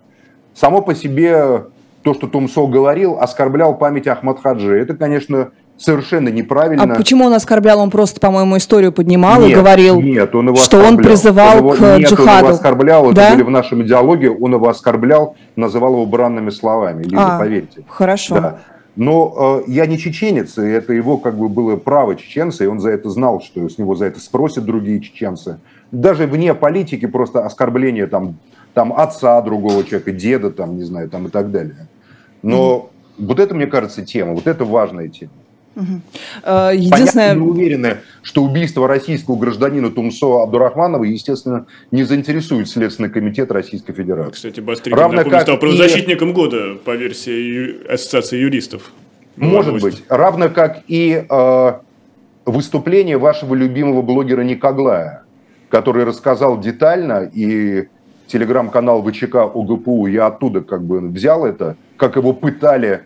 Само по себе то, что Тумсо говорил, оскорблял память Ахмад Хаджи. Это, конечно, совершенно неправильно. А почему он оскорблял? Он просто, по-моему, историю поднимал нет, и говорил, нет, он его что оскорблял. он призывал он его, к нет, джихаду. он его оскорблял, да? это были в нашем диалоге, он его оскорблял, называл его бранными словами. Лиза, а, поверьте. Хорошо. Да. Но э, я не чеченец, и это его как бы было право чеченца, и он за это знал, что с него за это спросят другие чеченцы. Даже вне политики просто оскорбление там, там отца другого человека, деда, там, не знаю, там и так далее. Но mm-hmm. вот это, мне кажется, тема, вот это важная тема. Угу. Единственное... Понятно, мы уверены, что убийство российского гражданина Тумсо Абдурахманова, естественно, не заинтересует Следственный комитет Российской Федерации. Кстати, Бастрыкин, Равно напомню, стал правозащитником и... года по версии Ассоциации юристов. Может быть. Равно как и э, выступление вашего любимого блогера Никоглая, который рассказал детально, и телеграм-канал ВЧК ОГПУ, я оттуда как бы взял это, как его пытали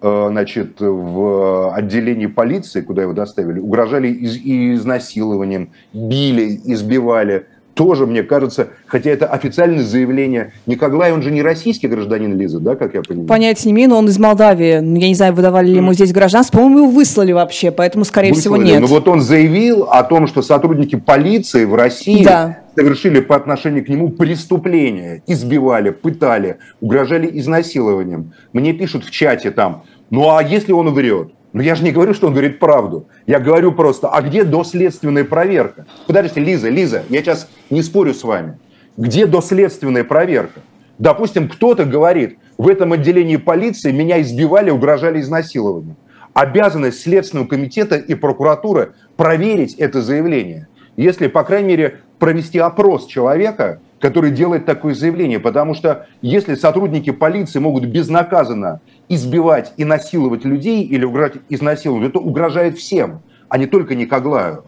значит, в отделении полиции, куда его доставили, угрожали из, изнасилованием, били, избивали. Тоже, мне кажется, хотя это официальное заявление, Николай, он же не российский гражданин Лиза, да, как я понимаю? Понятия не имею, но он из Молдавии. Ну, я не знаю, выдавали ли ему здесь гражданство. По-моему, его выслали вообще, поэтому, скорее выслали. всего, нет. Но вот он заявил о том, что сотрудники полиции в России да совершили по отношению к нему преступления, избивали, пытали, угрожали изнасилованием. Мне пишут в чате там, ну а если он врет? Ну я же не говорю, что он говорит правду. Я говорю просто, а где доследственная проверка? Подождите, Лиза, Лиза, я сейчас не спорю с вами. Где доследственная проверка? Допустим, кто-то говорит, в этом отделении полиции меня избивали, угрожали изнасилованием. Обязанность Следственного комитета и прокуратуры проверить это заявление. Если, по крайней мере, провести опрос человека, который делает такое заявление. Потому что если сотрудники полиции могут безнаказанно избивать и насиловать людей или угрожать изнасиловать, это угрожает всем, а не только Никоглаю.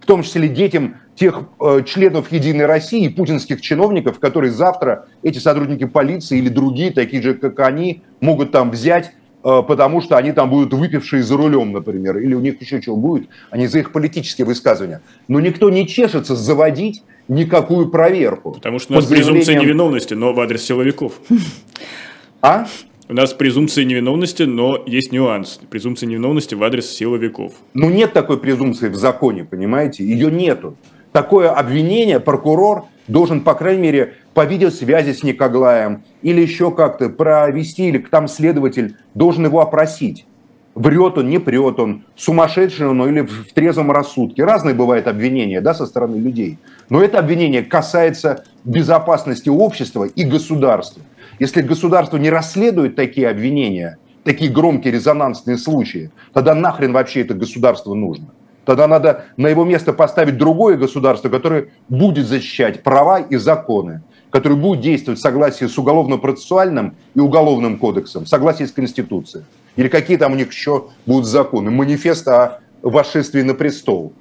В том числе детям тех э, членов Единой России путинских чиновников, которые завтра эти сотрудники полиции или другие, такие же, как они, могут там взять потому что они там будут выпившие за рулем, например, или у них еще чего будет, они за их политические высказывания. Но никто не чешется заводить никакую проверку. Потому что у нас презумпция заявлением... невиновности, но в адрес силовиков. А? У нас презумпция невиновности, но есть нюанс. Презумпция невиновности в адрес силовиков. Ну, нет такой презумпции в законе, понимаете? Ее нету. Такое обвинение прокурор должен, по крайней мере, по видеосвязи с Никоглаем или еще как-то провести, или там следователь должен его опросить. Врет он, не прет он, сумасшедший он или в трезвом рассудке. Разные бывают обвинения да, со стороны людей. Но это обвинение касается безопасности общества и государства. Если государство не расследует такие обвинения, такие громкие резонансные случаи, тогда нахрен вообще это государство нужно? Тогда надо на его место поставить другое государство, которое будет защищать права и законы, которое будет действовать в согласии с уголовно-процессуальным и уголовным кодексом, в согласии с Конституцией. Или какие там у них еще будут законы. Манифест о восшествии на престол.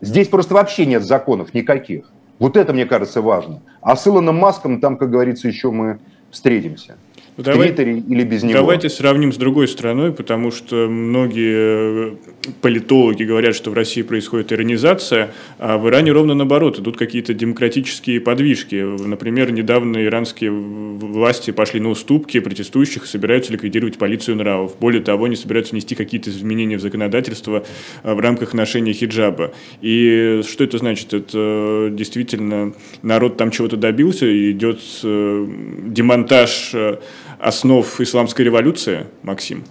Здесь просто вообще нет законов никаких. Вот это, мне кажется, важно. А с Илоном Маском там, как говорится, еще мы встретимся. Ну, давай, Твиттере или без него. Давайте сравним с другой страной, потому что многие э, политологи говорят, что в России происходит иронизация, а в Иране ровно наоборот, идут какие-то демократические подвижки. Например, недавно иранские власти пошли на уступки протестующих и собираются ликвидировать полицию нравов. Более того, они собираются внести какие-то изменения в законодательство э, в рамках ношения хиджаба. И что это значит? Это действительно народ там чего-то добился, идет э, демонтаж основ исламской революции, Максим?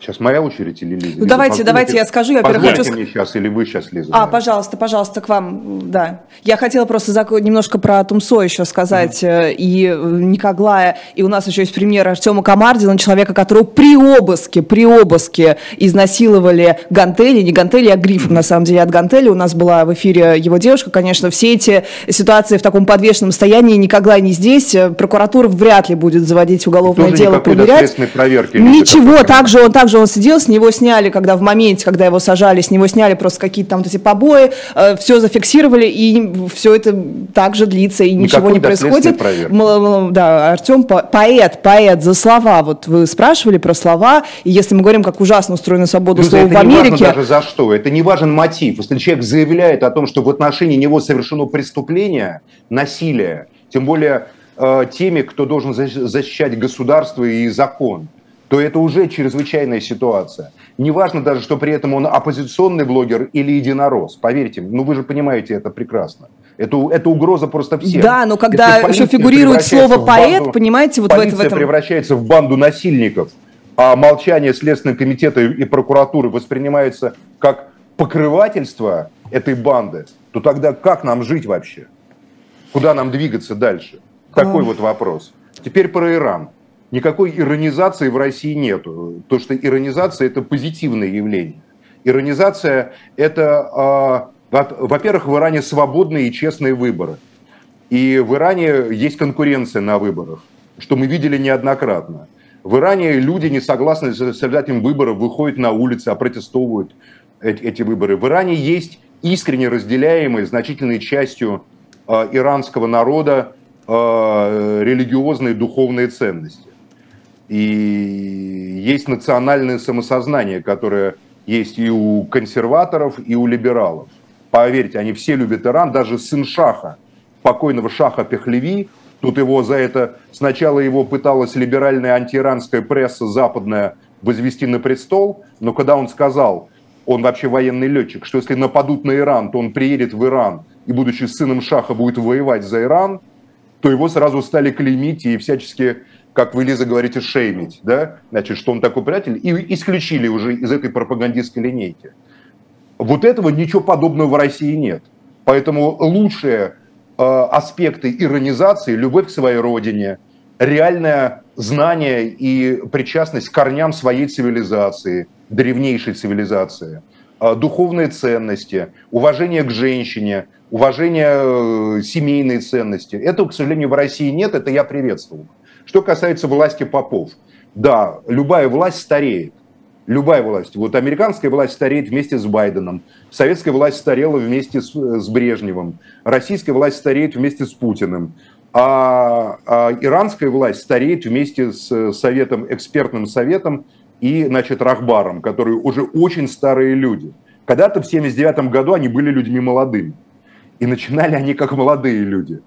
Сейчас моя очередь или Лиза? Ну, давайте, давайте я скажу. Я, во хочу... мне сейчас или вы сейчас, Лиза? А, пожалуйста, пожалуйста, к вам, да. Я хотела просто немножко про Тумсо еще сказать mm-hmm. и э, Никоглая. И у нас еще есть пример Артема Камардина, человека, которого при обыске, при обыске изнасиловали гантели, не гантели, а грифом, mm-hmm. на самом деле, от гантели. У нас была в эфире его девушка, конечно. Все эти ситуации в таком подвешенном состоянии, Никоглай не здесь. Прокуратура вряд ли будет заводить уголовное дело, проверять. Проверки, Ничего, также он так также он сидел, с него сняли, когда в моменте, когда его сажали, с него сняли просто какие-то там вот эти побои, э, все зафиксировали, и все это также длится, и Никакой ничего не происходит. Да, Артем поэт, поэт за слова. Вот вы спрашивали про слова, и если мы говорим, как ужасно устроена свобода слова в Америке... Не важно даже за что, это не важен мотив. Если человек заявляет о том, что в отношении него совершено преступление, насилие, тем более э, теми, кто должен защищать государство и закон, то это уже чрезвычайная ситуация. Неважно даже, что при этом он оппозиционный блогер или единорос. Поверьте, ну вы же понимаете это прекрасно. Это, это угроза просто всем. Да, но когда еще фигурирует слово поэт, банду, понимаете, вот в, в этом... превращается в банду насильников, а молчание Следственного комитета и прокуратуры воспринимается как покрывательство этой банды, то тогда как нам жить вообще? Куда нам двигаться дальше? Такой вот вопрос. Теперь про Иран никакой иронизации в России нету. То, что иронизация – это позитивное явление. Иронизация – это, э, во-первых, в Иране свободные и честные выборы. И в Иране есть конкуренция на выборах, что мы видели неоднократно. В Иране люди, не согласны с результатом выборов, выходят на улицы, опротестовывают эти, эти выборы. В Иране есть искренне разделяемые значительной частью э, иранского народа религиозные духовные ценности. И есть национальное самосознание, которое есть и у консерваторов, и у либералов. Поверьте, они все любят Иран, даже сын Шаха, покойного Шаха Пехлеви, тут его за это, сначала его пыталась либеральная антииранская пресса западная возвести на престол, но когда он сказал, он вообще военный летчик, что если нападут на Иран, то он приедет в Иран и, будучи сыном Шаха, будет воевать за Иран, то его сразу стали клеймить и всячески как вы, Лиза, говорите, шеймить, да, значит, что он такой приятель, и исключили уже из этой пропагандистской линейки. Вот этого ничего подобного в России нет. Поэтому лучшее аспекты иронизации, любовь к своей родине, реальное знание и причастность к корням своей цивилизации, древнейшей цивилизации, духовные ценности, уважение к женщине, уважение семейной ценности. Этого, к сожалению, в России нет, это я приветствую. Что касается власти попов, да, любая власть стареет. Любая власть. Вот американская власть стареет вместе с Байденом, советская власть старела вместе с, с Брежневым, российская власть стареет вместе с Путиным, а, а иранская власть стареет вместе с советом, экспертным советом и, значит, Рахбаром, которые уже очень старые люди. Когда-то в 79 году они были людьми молодыми. И начинали они как молодые люди.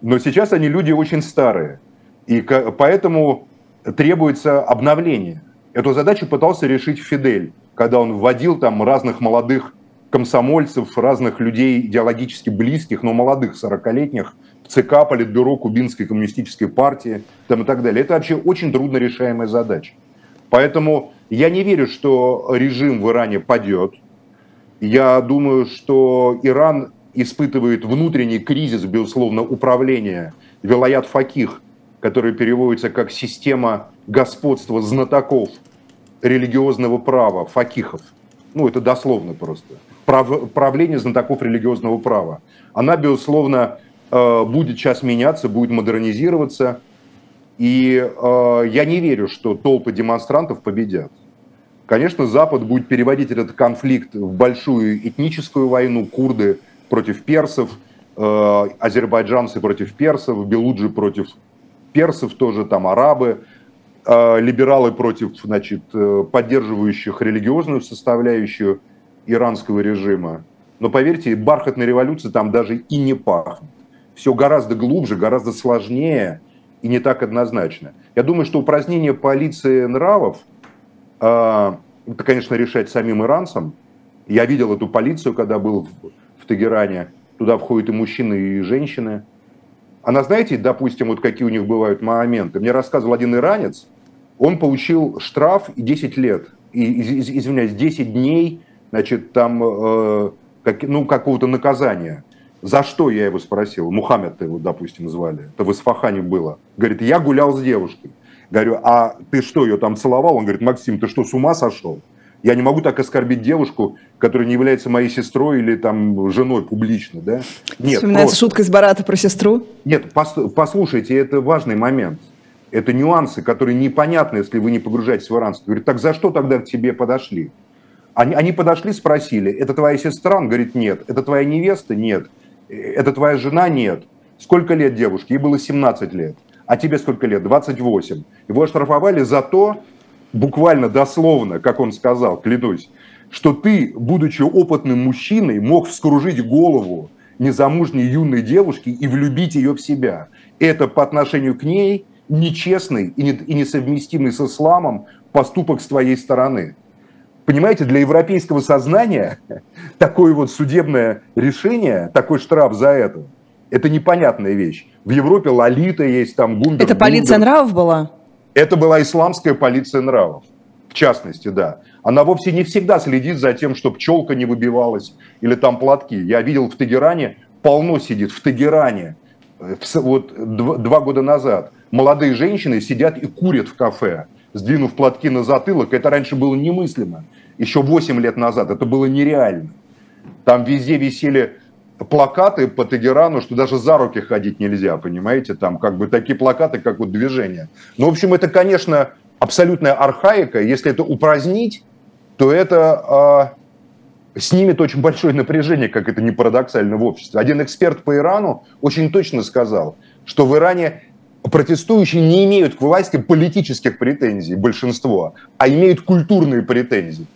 Но сейчас они люди очень старые. И поэтому требуется обновление. Эту задачу пытался решить Фидель, когда он вводил там разных молодых комсомольцев, разных людей идеологически близких, но молодых, 40-летних, в ЦК, Политбюро Кубинской коммунистической партии там, и так далее. Это вообще очень трудно решаемая задача. Поэтому я не верю, что режим в Иране падет. Я думаю, что Иран испытывает внутренний кризис, безусловно, управления. Вилаят Факих который переводится как система господства знатоков религиозного права, факихов. Ну, это дословно просто. Прав, правление знатоков религиозного права. Она, безусловно, э, будет сейчас меняться, будет модернизироваться. И э, я не верю, что толпы демонстрантов победят. Конечно, Запад будет переводить этот конфликт в большую этническую войну, курды против персов, э, азербайджанцы против персов, белуджи против персов тоже, там арабы, э, либералы против, значит, э, поддерживающих религиозную составляющую иранского режима. Но поверьте, бархатной революции там даже и не пахнет. Все гораздо глубже, гораздо сложнее и не так однозначно. Я думаю, что упразднение полиции нравов, э, это, конечно, решать самим иранцам. Я видел эту полицию, когда был в Тегеране. Туда входят и мужчины, и женщины – она, знаете, допустим, вот какие у них бывают моменты. Мне рассказывал один иранец, он получил штраф и 10 лет, и, извиняюсь, 10 дней, значит, там, э, как, ну, какого-то наказания. За что, я его спросил, Мухаммед его, допустим, звали, это в Исфахане было. Говорит, я гулял с девушкой. Говорю, а ты что, ее там целовал? Он говорит, Максим, ты что, с ума сошел? Я не могу так оскорбить девушку, которая не является моей сестрой или там женой публично, да? Нет. Вспоминается просто... шутка из Барата про сестру? Нет, пос, послушайте, это важный момент. Это нюансы, которые непонятны, если вы не погружаетесь в иранство. Говорит, так за что тогда к тебе подошли? Они, они подошли, спросили, это твоя сестра? Он говорит, нет. Это твоя невеста? Нет. Это твоя жена? Нет. Сколько лет девушке? Ей было 17 лет. А тебе сколько лет? 28. Его оштрафовали за то, буквально дословно, как он сказал, клянусь, что ты, будучи опытным мужчиной, мог вскружить голову незамужней юной девушки и влюбить ее в себя. Это по отношению к ней нечестный и несовместимый с исламом поступок с твоей стороны. Понимаете, для европейского сознания такое вот судебное решение, такой штраф за это, это непонятная вещь. В Европе Лолита есть, там Гундер. Это полиция Гундер. нравов была? Это была исламская полиция нравов, в частности, да. Она вовсе не всегда следит за тем, чтобы пчелка не выбивалась или там платки. Я видел в Тегеране, полно сидит в Тегеране, э, вот два года назад. Молодые женщины сидят и курят в кафе, сдвинув платки на затылок. Это раньше было немыслимо. Еще 8 лет назад это было нереально. Там везде висели плакаты по Тегерану, что даже за руки ходить нельзя, понимаете, там как бы такие плакаты, как вот движение. Ну, в общем, это, конечно, абсолютная архаика. Если это упразднить, то это э, снимет очень большое напряжение, как это не парадоксально в обществе. Один эксперт по Ирану очень точно сказал, что в Иране протестующие не имеют к власти политических претензий, большинство, а имеют культурные претензии.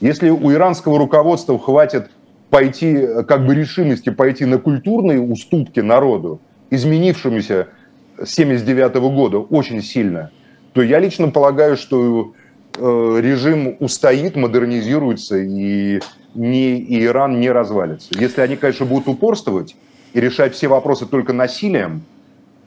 Если у иранского руководства хватит пойти, как бы решимости пойти на культурные уступки народу, изменившемуся с 79 года очень сильно, то я лично полагаю, что э, режим устоит, модернизируется и, не, Иран не развалится. Если они, конечно, будут упорствовать и решать все вопросы только насилием,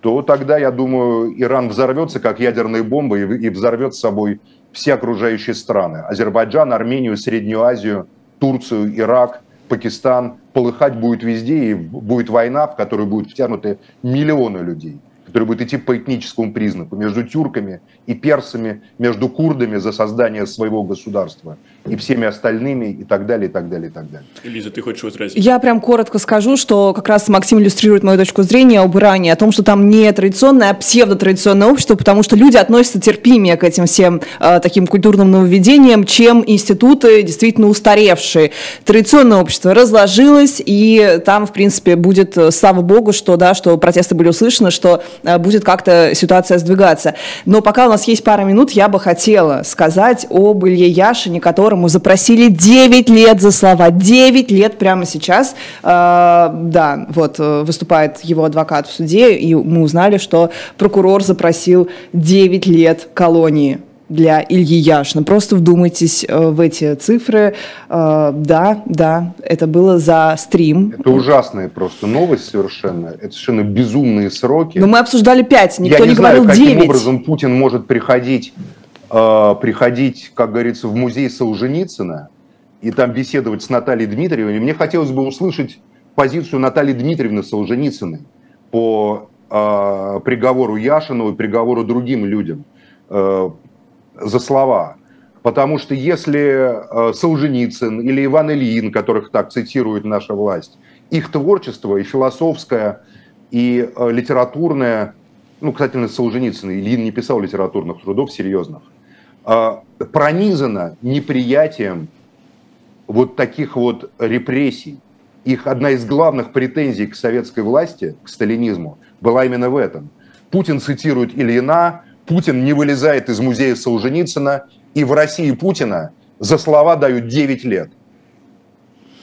то тогда, я думаю, Иран взорвется как ядерная бомба и, и взорвет с собой все окружающие страны. Азербайджан, Армению, Среднюю Азию, Турцию, Ирак – Пакистан, полыхать будет везде, и будет война, в которую будут втянуты миллионы людей который будет идти по этническому признаку между тюрками и персами, между курдами за создание своего государства и всеми остальными и так далее, и так далее, и так далее. Лиза, ты хочешь возразить? Я прям коротко скажу, что как раз Максим иллюстрирует мою точку зрения об Иране, о том, что там не традиционное, а псевдотрадиционное общество, потому что люди относятся терпимее к этим всем э, таким культурным нововведениям, чем институты действительно устаревшие. Традиционное общество разложилось, и там, в принципе, будет, э, слава богу, что, да, что протесты были услышаны, что э, будет как-то ситуация сдвигаться. Но пока у нас есть пара минут, я бы хотела сказать об Илье Яшине, который которому запросили 9 лет за слова. 9 лет прямо сейчас. Э, да, вот э, выступает его адвокат в суде, и мы узнали, что прокурор запросил 9 лет колонии для Ильи Яшина. Просто вдумайтесь э, в эти цифры. Да, да, это было за стрим. Это ужасная просто новость совершенно. Это совершенно безумные сроки. Но мы обсуждали 5, никто Я не, не знаю, говорил каким 9. образом Путин может приходить приходить, как говорится, в музей Солженицына и там беседовать с Натальей Дмитриевной. Мне хотелось бы услышать позицию Натальи Дмитриевны Солженицыной по э, приговору Яшину и приговору другим людям э, за слова. Потому что если э, Солженицын или Иван Ильин, которых так цитирует наша власть, их творчество и философское, и э, литературное, ну, кстати, Солженицын, Ильин не писал литературных трудов серьезных, пронизана неприятием вот таких вот репрессий. Их одна из главных претензий к советской власти, к сталинизму, была именно в этом. Путин цитирует Ильина, Путин не вылезает из музея Солженицына, и в России Путина за слова дают 9 лет.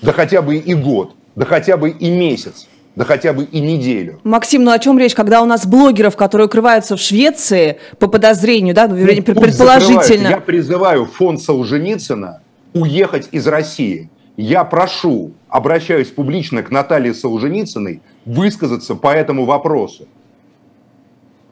Да хотя бы и год, да хотя бы и месяц да хотя бы и неделю. Максим, ну о чем речь, когда у нас блогеров, которые укрываются в Швеции по подозрению, да, ну, вернее, ну, предположительно. Я призываю фонд Солженицына уехать из России. Я прошу, обращаюсь публично к Наталье Солженицыной, высказаться по этому вопросу.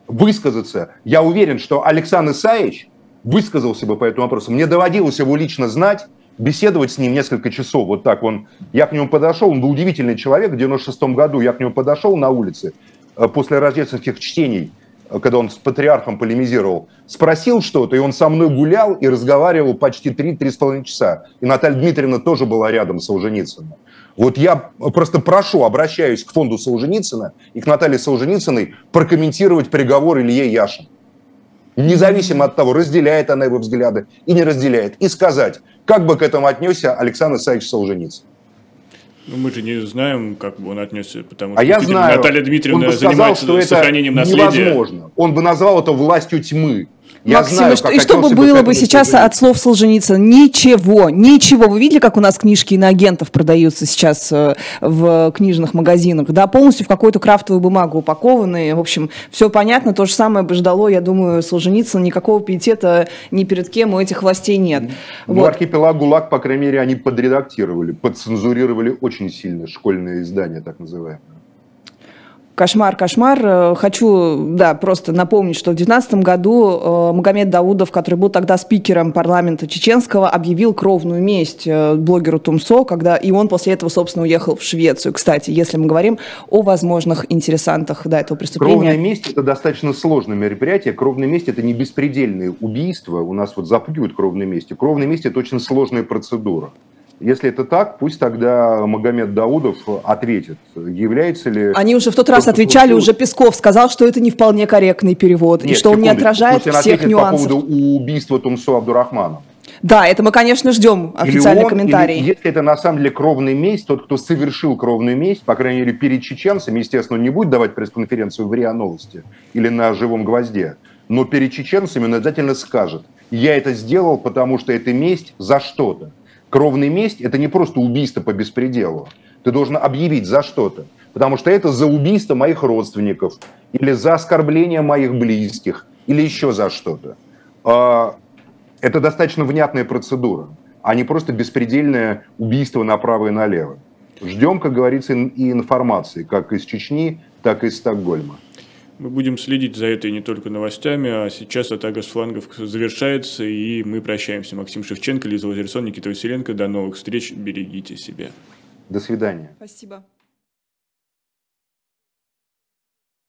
Высказаться. Я уверен, что Александр Исаевич высказался бы по этому вопросу. Мне доводилось его лично знать, беседовать с ним несколько часов. Вот так он, я к нему подошел, он был удивительный человек. В 96 году я к нему подошел на улице э, после рождественских чтений, э, когда он с патриархом полемизировал, спросил что-то, и он со мной гулял и разговаривал почти 3-3,5 часа. И Наталья Дмитриевна тоже была рядом с Солженицыным. Вот я просто прошу, обращаюсь к фонду Солженицына и к Наталье Солженицыной прокомментировать приговор Илье Яшин независимо от того, разделяет она его взгляды и не разделяет, и сказать, как бы к этому отнесся Александр Исаевич Солженицын. Ну, мы же не знаем, как бы он отнесся, потому что а я знаю, Наталья Дмитриевна он бы сказал, занимается что это сохранением наследия. невозможно. Он бы назвал это властью тьмы. Я Максим, знаю, и что бы было бы сейчас от слов Солженицына? Ничего, ничего. Вы видели, как у нас книжки иноагентов продаются сейчас э, в книжных магазинах? Да, полностью в какую-то крафтовую бумагу упакованные. В общем, все понятно. То же самое бы ждало, я думаю, Солженицына. Никакого пиетета ни перед кем у этих властей нет. Ну, вот. архипелаг ГУЛАГ, по крайней мере, они подредактировали, подцензурировали очень сильно школьное издание, так называемое. Кошмар, кошмар. Э, хочу, да, просто напомнить, что в 2019 году э, Магомед Даудов, который был тогда спикером парламента чеченского, объявил кровную месть э, блогеру Тумсо, когда и он после этого, собственно, уехал в Швецию. Кстати, если мы говорим о возможных интересантах да, этого преступления. Кровная месть – это достаточно сложное мероприятие. Кровная месть – это не беспредельные убийства. У нас вот запугивают кровной местью. Кровная месть – это очень сложная процедура. Если это так, пусть тогда Магомед Даудов ответит, является ли... Они уже в тот раз отвечали, уже Песков сказал, что это не вполне корректный перевод, Нет, и что секунду, он не отражает всех нюансов. по поводу убийства Тумсо Абдурахмана. Да, это мы, конечно, ждем официальный или он, комментарий. Или, если это на самом деле кровный месть, тот, кто совершил кровную месть, по крайней мере, перед чеченцами, естественно, он не будет давать пресс-конференцию в РИА Новости или на живом гвозде, но перед чеченцами он обязательно скажет, я это сделал, потому что это месть за что-то. Кровная месть – это не просто убийство по беспределу. Ты должен объявить за что-то. Потому что это за убийство моих родственников, или за оскорбление моих близких, или еще за что-то. А, это достаточно внятная процедура, а не просто беспредельное убийство направо и налево. Ждем, как говорится, и информации, как из Чечни, так и из Стокгольма. Мы будем следить за этой не только новостями, а сейчас атака с флангов завершается, и мы прощаемся. Максим Шевченко, Лиза Лазерсон, Никита Василенко. До новых встреч. Берегите себя. До свидания. Спасибо.